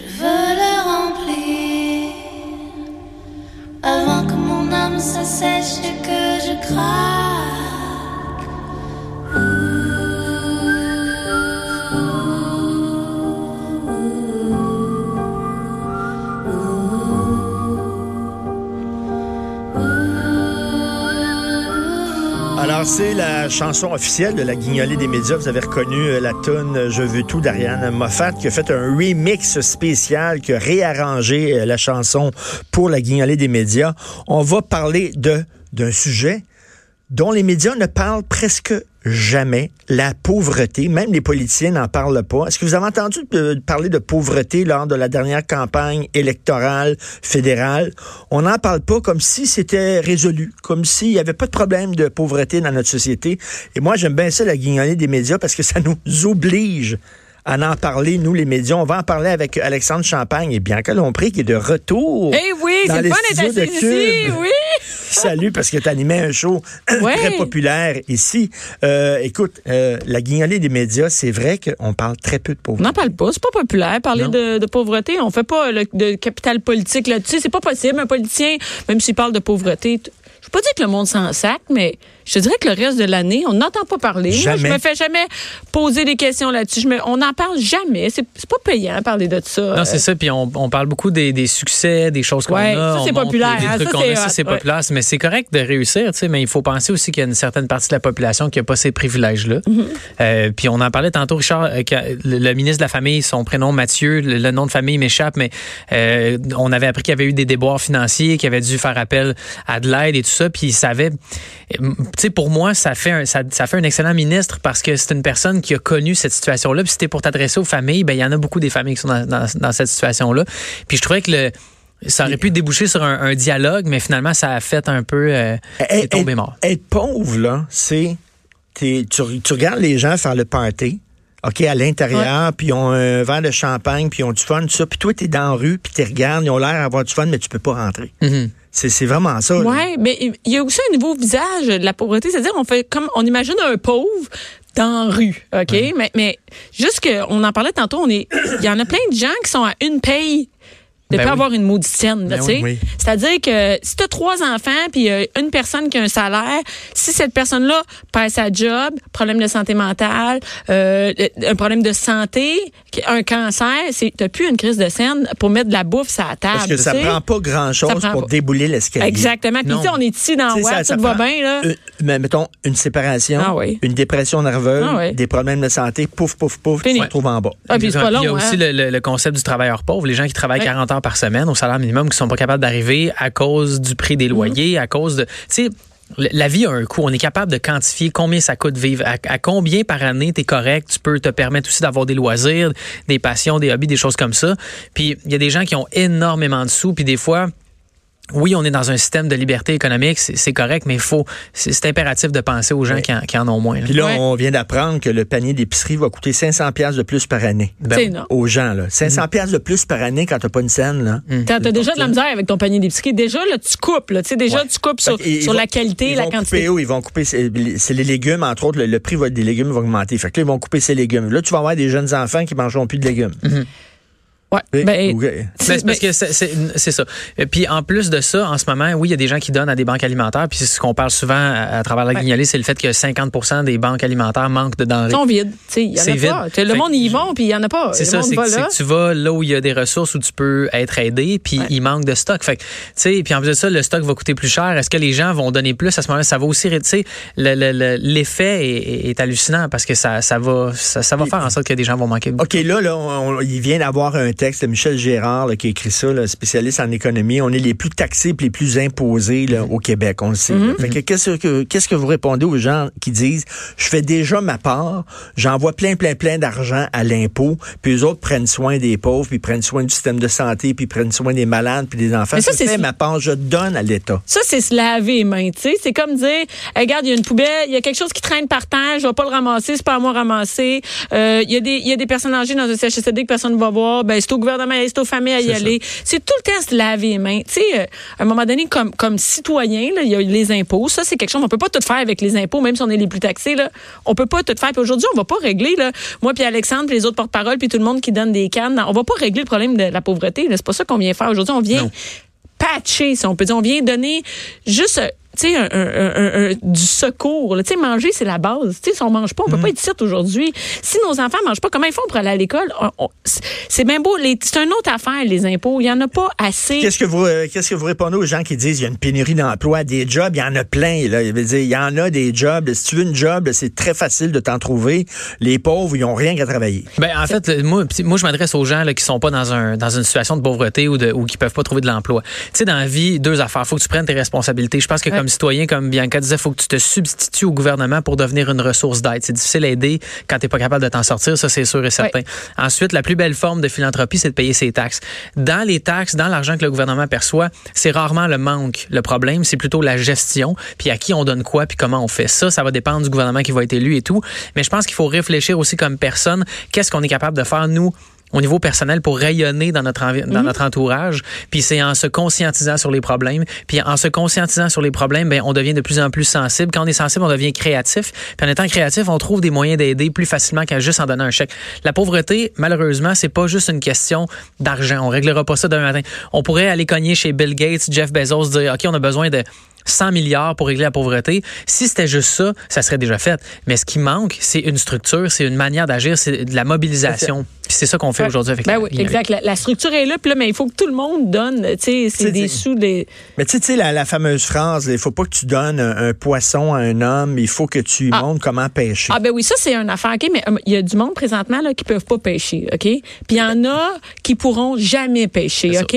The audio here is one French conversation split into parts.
Je veux le remplir avant que mon âme s'assèche et que je craque. C'est la chanson officielle de la guignolée des médias. Vous avez reconnu euh, la tune Je veux tout d'Ariane Moffat qui a fait un remix spécial, qui a réarrangé euh, la chanson pour la guignolée des médias. On va parler de d'un sujet dont les médias ne parlent presque jamais, la pauvreté. Même les politiciens n'en parlent pas. Est-ce que vous avez entendu parler de pauvreté lors de la dernière campagne électorale fédérale? On n'en parle pas comme si c'était résolu, comme s'il n'y avait pas de problème de pauvreté dans notre société. Et moi, j'aime bien ça, la guignolée des médias, parce que ça nous oblige à en parler, nous, les médias. On va en parler avec Alexandre Champagne et Bianca Lompré, qui est de retour. Eh oui, dans c'est les le fun d'être ici, oui. Salut, parce que tu animais un show Ouais. très populaire ici. Euh, écoute, euh, la guignolée des médias, c'est vrai qu'on parle très peu de On pauvreté. n'en parle pas, c'est pas populaire. Parler de, de pauvreté, on fait pas le- de capital politique là-dessus. C'est pas possible. Un politicien, même s'il parle de pauvreté, je veux pas dire que le monde s'en sac, mais je te dirais que le reste de l'année, on n'entend pas parler. Moi, Jamais. je me fais jamais poser des questions là-dessus. On n'en parle jamais. C'est pas payant parler de ça. Non, c'est ça. Puis on, on parle beaucoup des, des succès, des choses qu'on Ouais, a. ça, c'est populaire, les- les hein, trucs ça, qu'on c'est ouais. populaire. Mais c'est correct de réussir, tu sais. Mais il faut penser aussi qu'il y a une certaine partie de la population qui n'a pas ces privilèges-là. Mm-hmm. Euh, puis on en parlait tantôt, Richard, euh, le, le ministre de la Famille, son prénom Mathieu, le, le nom de famille m'échappe, mais euh, on avait appris qu'il y avait eu des déboires financiers, qu'il avait dû faire appel à de l'aide et tout ça. Puis il savait, euh, tu sais, pour moi, ça fait un, ça, ça fait un excellent ministre parce que c'est une personne qui a connu cette situation-là. Puis si c'était pour t'adresser aux familles, ben il y en a beaucoup des familles qui sont dans, dans, dans cette situation-là. Puis je trouvais que le ça aurait pu déboucher sur un, un dialogue, mais finalement, ça a fait un peu euh, Être- tombé mort. Être pauvre, là, c'est. Tu, tu regardes les gens faire le party. OK, à l'intérieur, puis ils ont un verre de champagne, puis ils ont du fun, tout ça. Puis toi, t'es dans la rue, puis tu regardes, ils ont l'air d'avoir du fun, mais tu peux pas rentrer. Mhm. C'est c'est vraiment ça. Ouais, mais il y a aussi un nouveau visage de la pauvreté, c'est-à-dire on fait comme on imagine un pauvre dans la rue, ok, mais mais juste que on en parlait tantôt, on est, il y en a plein de gens qui sont à une paye de Ben pas oui. avoir une maudite scène, là, Ben tu sais. oui. C'est-à-dire que si tu as trois enfants puis euh, une personne qui a un salaire, si cette personne-là perd sa job, problème de santé mentale, euh, le- un problème de santé, un cancer, c'est t'as plus une crise de scène pour mettre de la bouffe sur la table. Parce que ça sais. prend pas grand-chose pour pas. débouler l'escalier. Exactement. Puis Non. tu sais, on est ici dans Watt, ça- ça tout va bien là. une- mais mettons, une séparation, Ah oui. une dépression nerveuse, Ah oui. des problèmes de santé, pouf, pouf, pouf, tu te retrouves en bas. Ah, puis c'est pas Il y a long, aussi hein. le, le- le concept du travailleur pauvre, les gens qui travaillent Ouais. 40 heures par semaine au salaire minimum, qui sont pas capables d'arriver à cause du prix des Mhm. loyers, à cause de... Tu sais, la vie a un coût. On est capable de quantifier combien ça coûte vivre, à, à combien par année tu es correct. Tu peux te permettre aussi d'avoir des loisirs, des passions, des hobbies, des choses comme ça. Puis il y a des gens qui ont énormément de sous, puis des fois... Oui, on est dans un système de liberté économique, c'est c'est correct, mais il faut, c'est impératif de penser aux gens Ouais. qui, en, qui en ont moins. Puis là, Ouais. on vient d'apprendre que le panier d'épicerie va coûter 500 pièces de plus par année. Ben. Aux gens, là. 500 pièces de plus par année quand t'as pas une scène, là. T'as t'as déjà de la misère avec ton panier d'épicerie. Déjà, là, tu coupes. Là, Tu sais, déjà, Ouais. tu coupes sur, Fait qu'ils sur vont- la qualité, ils la vont quantité. Couper, où ils vont couper, c'est les légumes, entre autres, le, le prix va- des légumes va augmenter. Fait que là, ils vont couper ces légumes. Là, tu vas avoir des jeunes enfants qui mangeront plus de légumes. Ouais. Ben, Ben, c'est parce que c'est- ça. Et Puis en plus de ça, en ce moment, oui, il y a des gens qui donnent à des banques alimentaires. Puis c'est ce qu'on parle souvent à, à travers la Ouais. guignolée, c'est le fait que 50 des banques alimentaires manquent de denrées. Ils sont vides. Tu sais, Il y en C'est a vide. pas. Tu sais, Le Fait monde y va, puis il y en a pas. C'est ça, c'est que, tu vas là où il y a des ressources où tu peux être aidé, puis Ouais. il manque de stock. Fait que, tu sais, puis en plus de ça, le stock va coûter plus cher. Est-ce que les gens vont donner plus? À ce moment-là Ça va aussi, tu sais, le- le- le- l'effet est, est- est hallucinant parce que ça, ça va, ça, ça va faire en sorte que des gens vont manquer. beaucoup. OK, là, là on- on- il vient d'avoir un texte Michel Gérard là, qui a écrit ça, là, spécialiste en économie. On est les plus taxés et les plus imposés là, au Québec, on le sait. Fait que qu'est-ce que qu'est-ce que vous répondez aux gens qui disent je fais déjà ma part, j'envoie plein, plein, plein d'argent à l'impôt, puis les autres prennent soin des pauvres, puis prennent soin du système de santé, puis prennent soin des malades, puis des enfants. Mais ça, je fais ma part, je donne à l'État. Ça, c'est se laver les mains, tu sais. C'est comme dire, Hey, regarde, il y a une poubelle, il y a quelque chose qui traîne par terre, je vais pas le ramasser, c'est pas à moi de ramasser. Euh, Il y, a des- il y a des personnes âgées dans un CHSLD que personne ne va voir, ben c'est au gouvernement, c'est aux familles à y aller. C'est tout le temps se laver les mains. Tu sais, euh, à un moment donné, comme, comme citoyen, il y a les impôts. Ça, c'est quelque chose, on peut pas tout faire avec les impôts, même si on est les plus taxés, là. On peut pas tout faire. Puis aujourd'hui, on va pas régler, là, moi puis Alexandre, puis les autres porte-parole, puis tout le monde qui donne des cannes. On va pas régler le problème de la pauvreté. C'est pas ça qu'on vient faire aujourd'hui. On vient Non. patcher, si on peut dire. On vient donner juste, euh, tu sais, un, un- un- un- du secours. Tu sais, manger, c'est la base. Tu sais, si on mange pas, on peut pas être ici aujourd'hui. Si nos enfants mangent pas, comment ils font pour aller à l'école? C'est- bien beau. C'est une autre affaire, les impôts. Il y en a pas assez. Qu'est-ce que vous euh, qu'est-ce que vous répondez aux gens qui disent il y a une pénurie d'emplois, des jobs, il y en a plein là, il veut dire il y en a des jobs, si tu veux une job, c'est très facile de t'en trouver. Les pauvres, ils ont rien qu'à travailler. Ben, en fait, le- moi, moi je m'adresse aux gens là, qui sont pas dans un dans une situation de pauvreté ou de ou qui peuvent pas trouver de l'emploi. Tu sais, dans la vie, deux affaires. Faut que tu prennes tes responsabilités. Je pense que Ouais. comme citoyen, comme Bianca disait, faut que tu te substitues au gouvernement pour devenir une ressource d'aide. C'est difficile à aider quand t'es pas capable de t'en sortir, ça c'est sûr et certain. Ensuite, la plus belle forme de philanthropie, c'est de payer ses taxes. Dans les taxes, dans l'argent que le gouvernement perçoit, c'est rarement le manque. Le problème, c'est plutôt la gestion, puis à qui on donne quoi, puis comment on fait ça. Ça va dépendre du gouvernement qui va être élu et tout. Mais je pense qu'il faut réfléchir aussi comme personne. Qu'est-ce qu'on est capable de faire, nous, au niveau personnel pour rayonner dans notre envi- dans notre entourage. Puis c'est en se conscientisant sur les problèmes. Puis en se conscientisant sur les problèmes ben on devient de plus en plus sensible. Quand on est sensible on devient créatif. Puis en étant créatif on trouve des moyens d'aider plus facilement qu'à juste en donner un chèque. La pauvreté malheureusement c'est pas juste une question d'argent. On réglera pas ça demain matin. On pourrait aller cogner chez Bill Gates Jeff Bezos dire OK on a besoin de 100 milliards pour régler la pauvreté. Si c'était juste ça, ça serait déjà fait. Mais ce qui manque, c'est une structure, c'est une manière d'agir, c'est de la mobilisation. Puis c'est ça qu'on fait Ouais. aujourd'hui avec Ben la oui, exact. La, la structure est là, puis là, mais il faut que tout le monde donne, tu sais, c'est des sous, des. Mais tu sais, la, la fameuse phrase, il faut pas que tu donnes un, un poisson à un homme, il faut que tu lui Ah. montres comment pêcher. Ah ben oui, ça c'est une affaire, OK, mais euh, il y a du monde présentement là qui peuvent pas pêcher, OK? Puis il y en a qui pourront jamais pêcher, OK?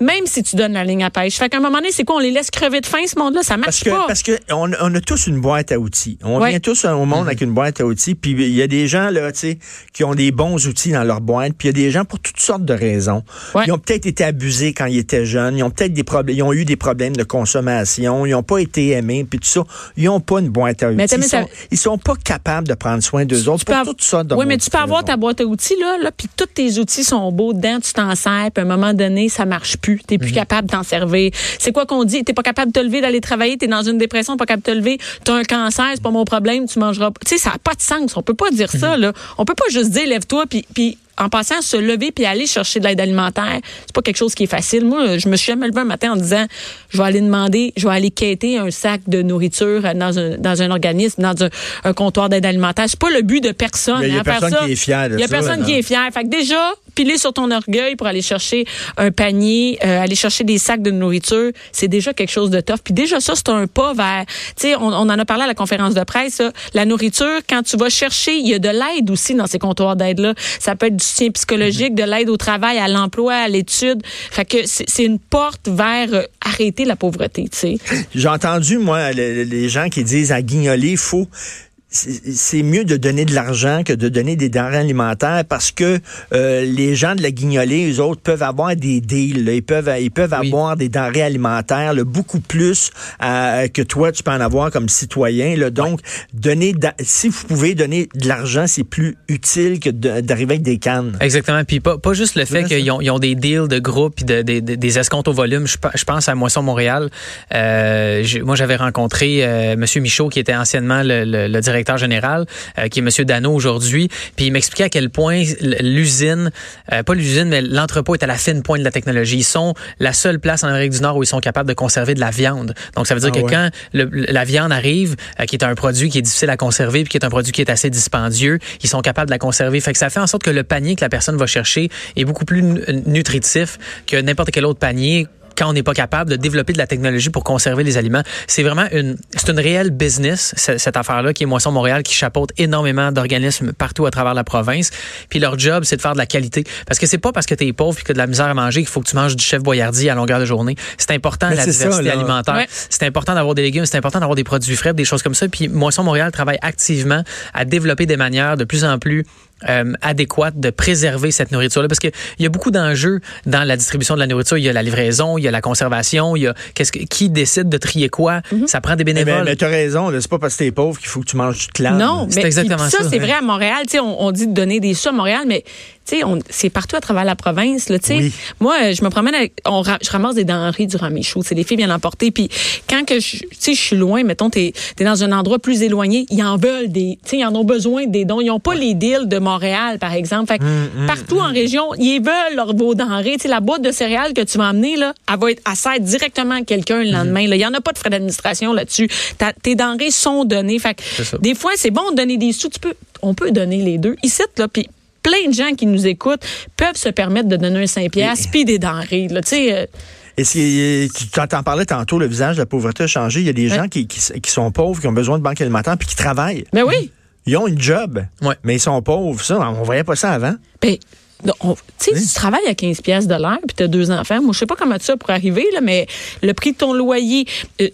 Même si tu donnes la ligne à pêche. Fait qu'à un moment donné, c'est quoi? On les laisse crever de faim, ce monde-là? Ça marche Parce que, pas. parce que on, on a tous une boîte à outils. On Ouais. vient tous au monde avec une boîte à outils. Puis il y a des gens là, tu sais, qui ont des bons outils dans leur boîte. Puis il y a des gens pour toutes sortes de raisons. Ouais. Ils ont peut-être été abusés quand ils étaient jeunes. Ils ont peut-être des problèmes. Ils ont eu des problèmes de consommation. Ils n'ont pas été aimés. Puis tout ça. Ils n'ont pas une boîte à outils. Mais ils, ça- sont, ils sont pas capables de prendre soin d'eux autres peux pour toutes sortes de Oui, mais tu peux avoir ta boîte à outils, là, là puis tous tes outils sont beaux dedans, tu t'en sers, puis à un moment donné, ça marche plus. T'es Mhm. plus capable d'en servir. C'est quoi qu'on dit? T'es pas capable de te lever, d'aller travailler, t'es dans une dépression, pas capable de te lever, t'as un cancer, c'est pas mon problème, tu mangeras pas. Tu sais, ça n'a pas de sens. On peut pas dire Mhm. ça, là. On peut pas juste dire, lève-toi, puis en passant, se lever puis aller chercher de l'aide alimentaire, c'est pas quelque chose qui est facile. Moi, je me suis jamais levé un matin en disant, je vais aller demander, je vais aller quêter un sac de nourriture dans un, dans un organisme, dans un, un comptoir d'aide alimentaire. C'est pas le but de personne. Il y a- il y a hein, personne ça. qui est fier de Il y a ça, personne qui est fier. Fait que déjà, piler sur ton orgueil pour aller chercher un panier, euh, aller chercher des sacs de nourriture, c'est déjà quelque chose de tough. Puis déjà ça, c'est un pas vers, tu sais, on, on en a parlé à la conférence de presse, la nourriture, quand tu vas chercher, il y a de l'aide aussi dans ces comptoirs d'aide-là. Ça peut être psychologique, de l'aide au travail, à l'emploi, à l'étude. Fait que c'est une porte vers euh, arrêter la pauvreté, tu sais. J'ai entendu, moi, le- les gens qui disent à guignoler, faut c'est mieux de donner de l'argent que de donner des denrées alimentaires parce que euh, les gens de la guignolée, eux autres, peuvent avoir des deals. là. Ils peuvent, ils peuvent Oui. avoir des denrées alimentaires là, beaucoup plus euh, que toi, tu peux en avoir comme citoyen. Là. Donc, donner si vous pouvez donner de l'argent, c'est plus utile que d'arriver avec des cannes. Exactement. Puis pas, pas juste le fait qu'ils ont, ils ont des deals de groupe puis de, de- de- des escomptes au volume. Je, je pense à Moisson Montréal. Euh, moi, j'avais rencontré euh, Monsieur Michaud, qui était anciennement le, le- le directeur général, euh, qui est Monsieur Dano aujourd'hui. Puis il m'expliquait à quel point l'usine, euh, pas l'usine, mais l'entrepôt est à la fine pointe de la technologie. Ils sont la seule place en Amérique du Nord où ils sont capables de conserver de la viande. Donc ça veut dire Ah que ouais. quand le- la viande arrive, euh, qui est un produit qui est difficile à conserver, puis qui est un produit qui est assez dispendieux, ils sont capables de la conserver. Fait que ça fait en sorte que le panier que la personne va chercher est beaucoup plus nu- nutritif que n'importe quel autre panier quand on n'est pas capable de développer de la technologie pour conserver les aliments. C'est vraiment une, c'est une réelle business, ce- cette affaire-là, qui est Moisson Montréal, qui chapeaute énormément d'organismes partout à travers la province. Puis leur job, c'est de faire de la qualité. Parce que c'est pas parce que tu es pauvre et que tu as de la misère à manger qu'il faut que tu manges du chef boyardi à longueur de journée. C'est important, Mais la ça, diversité alimentaire. Ouais. C'est important d'avoir des légumes, c'est important d'avoir des produits frais, des choses comme ça. Puis Moisson Montréal travaille activement à développer des manières de plus en plus euh, adéquates de préserver cette nourriture-là? Parce qu'il y a beaucoup d'enjeux dans la distribution de la nourriture. Il y a la livraison, il y a la conservation, il y a qu'est-ce que, qui décide de trier quoi? Ça prend des Mais, bénévoles. mais tu as raison, c'est pas parce que t'es pauvre qu'il faut que tu manges toute l'âme. Non, C'est mais exactement ça, ça. c'est vrai à Montréal. Tu sais, on, on dit de donner des sous à Montréal, mais tu sais, on- c'est partout à travers la province, là, tu. Oui. Moi, euh, je me promène avec, on, je ramasse des denrées durant mes shows. C'est les filles viennent emporter. Puis quand que je, tu sais, je suis loin, mettons, t'es, es dans un endroit plus éloigné, ils en veulent des, tu ils en ont besoin des dons. Ils ont pas les deals de Montréal, par exemple. Fait que Hum, partout en région, ils veulent leurs vos denrées. Tu sais, la boîte de céréales que tu vas emmener, là, elle va être, sert directement à quelqu'un le lendemain. là. Il y en a pas de frais d'administration là-dessus. Tes denrées sont données. Fait que des fois, c'est bon de donner des sous. Tu peux, on peut donner les deux. Ici, là, puis plein de gens qui nous écoutent peuvent se permettre de donner un 5 piastres puis des denrées. Là, tu sais, euh, Et si, tu t'en parlais tantôt, le visage de la pauvreté a changé. Il y a des Ouais. gens qui, qui, qui sont pauvres, qui ont besoin de banque alimentaire, puis qui travaillent. ben oui. Ils ont une job, Ouais. mais ils sont pauvres. Ça, on voyait pas ça avant. Ben, on- tu sais, tu travailles à 15 pièces de l'heure puis tu as deux enfants. Moi, je sais pas comment ça pour arriver, là, mais le prix de ton loyer, euh,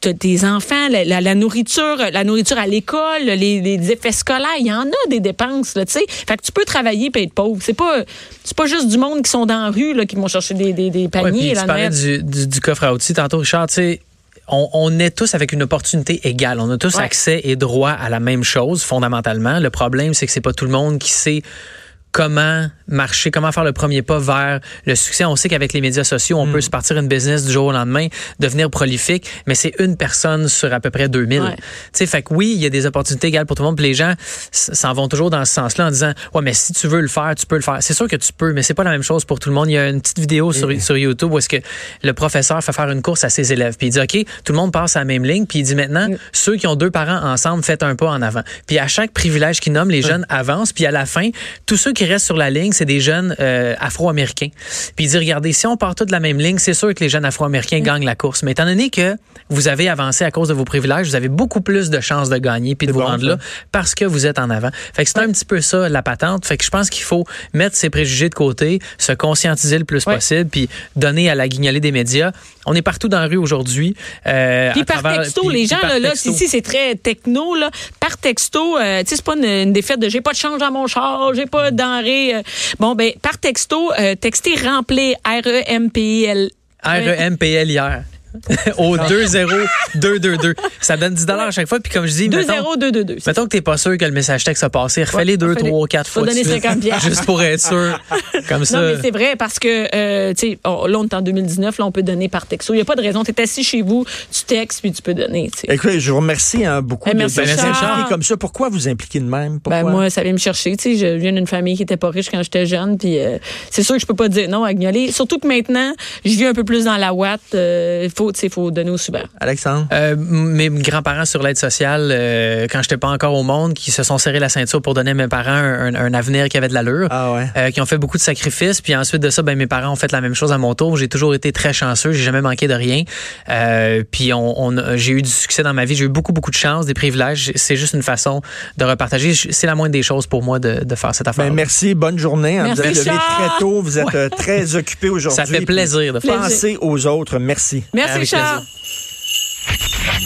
t'as des enfants, la, la- la nourriture, la nourriture à l'école, les, les effets scolaires, il y en a des dépenses, là, tu sais. Fait que tu peux travailler et être pauvre. C'est pas, c'est pas juste du monde qui sont dans la rue, là, qui vont chercher des, des, des Ouais, paniers. puis là, tu parlais Noël. du, du, du coffre à outils tantôt, Richard. Tu sais, on, on est tous avec une opportunité égale. On a tous Ouais. accès et droit à la même chose, fondamentalement. Le problème, c'est que c'est pas tout le monde qui sait comment marcher, comment faire le premier pas vers le succès. On sait qu'avec les médias sociaux, on peut se partir une business du jour au lendemain, devenir prolifique, mais c'est une personne sur à peu près 2000. Ouais. Tu sais, fait que oui, il y a des opportunités égales pour tout le monde, puis les gens s'en vont toujours dans ce sens-là en disant "Ouais, mais si tu veux le faire, tu peux le faire." C'est sûr que tu peux, mais c'est pas la même chose pour tout le monde. Il y a une petite vidéo sur, sur YouTube où est-ce que le professeur fait faire une course à ses élèves, puis il dit "OK, tout le monde passe à la même ligne", puis il dit maintenant ceux qui ont deux parents ensemble, faites un pas en avant. Puis à chaque privilège qu'il nomme, les jeunes avancent, puis à la fin, tous ceux qui restent sur la ligne, c'est des jeunes euh, afro-américains. Puis il dit regardez, si on part tous de la même ligne, c'est sûr que les jeunes afro-américains gagnent la course, mais étant donné que vous avez avancé à cause de vos privilèges, vous avez beaucoup plus de chances de gagner puis de vous bon, rendre ça. là parce que vous êtes en avant. Fait que c'est un petit peu ça la patente. Fait que je pense qu'il faut mettre ses préjugés de côté, se conscientiser le plus Ouais. possible, puis donner à la guignolée des médias. On est partout dans la rue aujourd'hui. euh, Puis par travers- texto, puis- les puis gens, là, là ici, c'est très techno, là. Par texto, euh, tu sais, c'est pas une, défaite de j'ai pas de change dans mon char, j'ai pas de denrée. euh. Bon, ben, par texto, euh, remplir R-E-M-P-I-L. R-E-M-P-L hier. Au 2-0-2-2-2. Ça donne 10 à chaque fois. Puis comme je dis, mettons, 2-0-2-2-2. c'est mettons que t'es pas sûr que le message texte a passé, refais-les Ouais, deux, refais-les. trois, quatre Faut fois. de donner suite. 50 piastres. Juste pour être sûr. Comme ça. Non, mais c'est vrai parce que, euh, tu sais, oh, là, on est en 2019, là, on peut donner par texto. Il n'y a pas de raison. Tu es assis chez vous, tu textes, puis tu peux donner, tu sais. Écoutez, je vous remercie hein, beaucoup de, merci, de vous comme ça. Pourquoi vous impliquer de même? Pourquoi? Ben, moi, ça vient me chercher. Tu sais, je viens d'une famille qui était pas riche quand j'étais jeune, puis euh, c'est sûr que je peux pas dire non à Gagnoler. Surtout que maintenant, je vis un peu plus dans la ouate. Il faut, tu faut donner au super. Alexandre? Euh, mes grands-parents sur l'aide sociale, euh, quand j'étais pas encore au monde, qui se sont serrés la ceinture pour donner à mes parents un, un avenir qui avait de l'allure. Ah ouais. euh, qui ont fait beaucoup de sacrifices. Puis ensuite de ça, ben, mes parents ont fait la même chose à mon tour. J'ai toujours été très chanceux. J'ai jamais manqué de rien. Euh, puis on, j'ai eu du succès dans ma vie. J'ai eu beaucoup, beaucoup de chance, des privilèges. C'est juste une façon de repartager. C'est la moindre des choses pour moi de, de faire cette affaire. Ben, merci, bonne journée. hein. Merci, vous êtes levé très tôt, vous êtes très occupé aujourd'hui. Ça fait plaisir de faire Pensez aux autres. Merci. Merci, 谢谢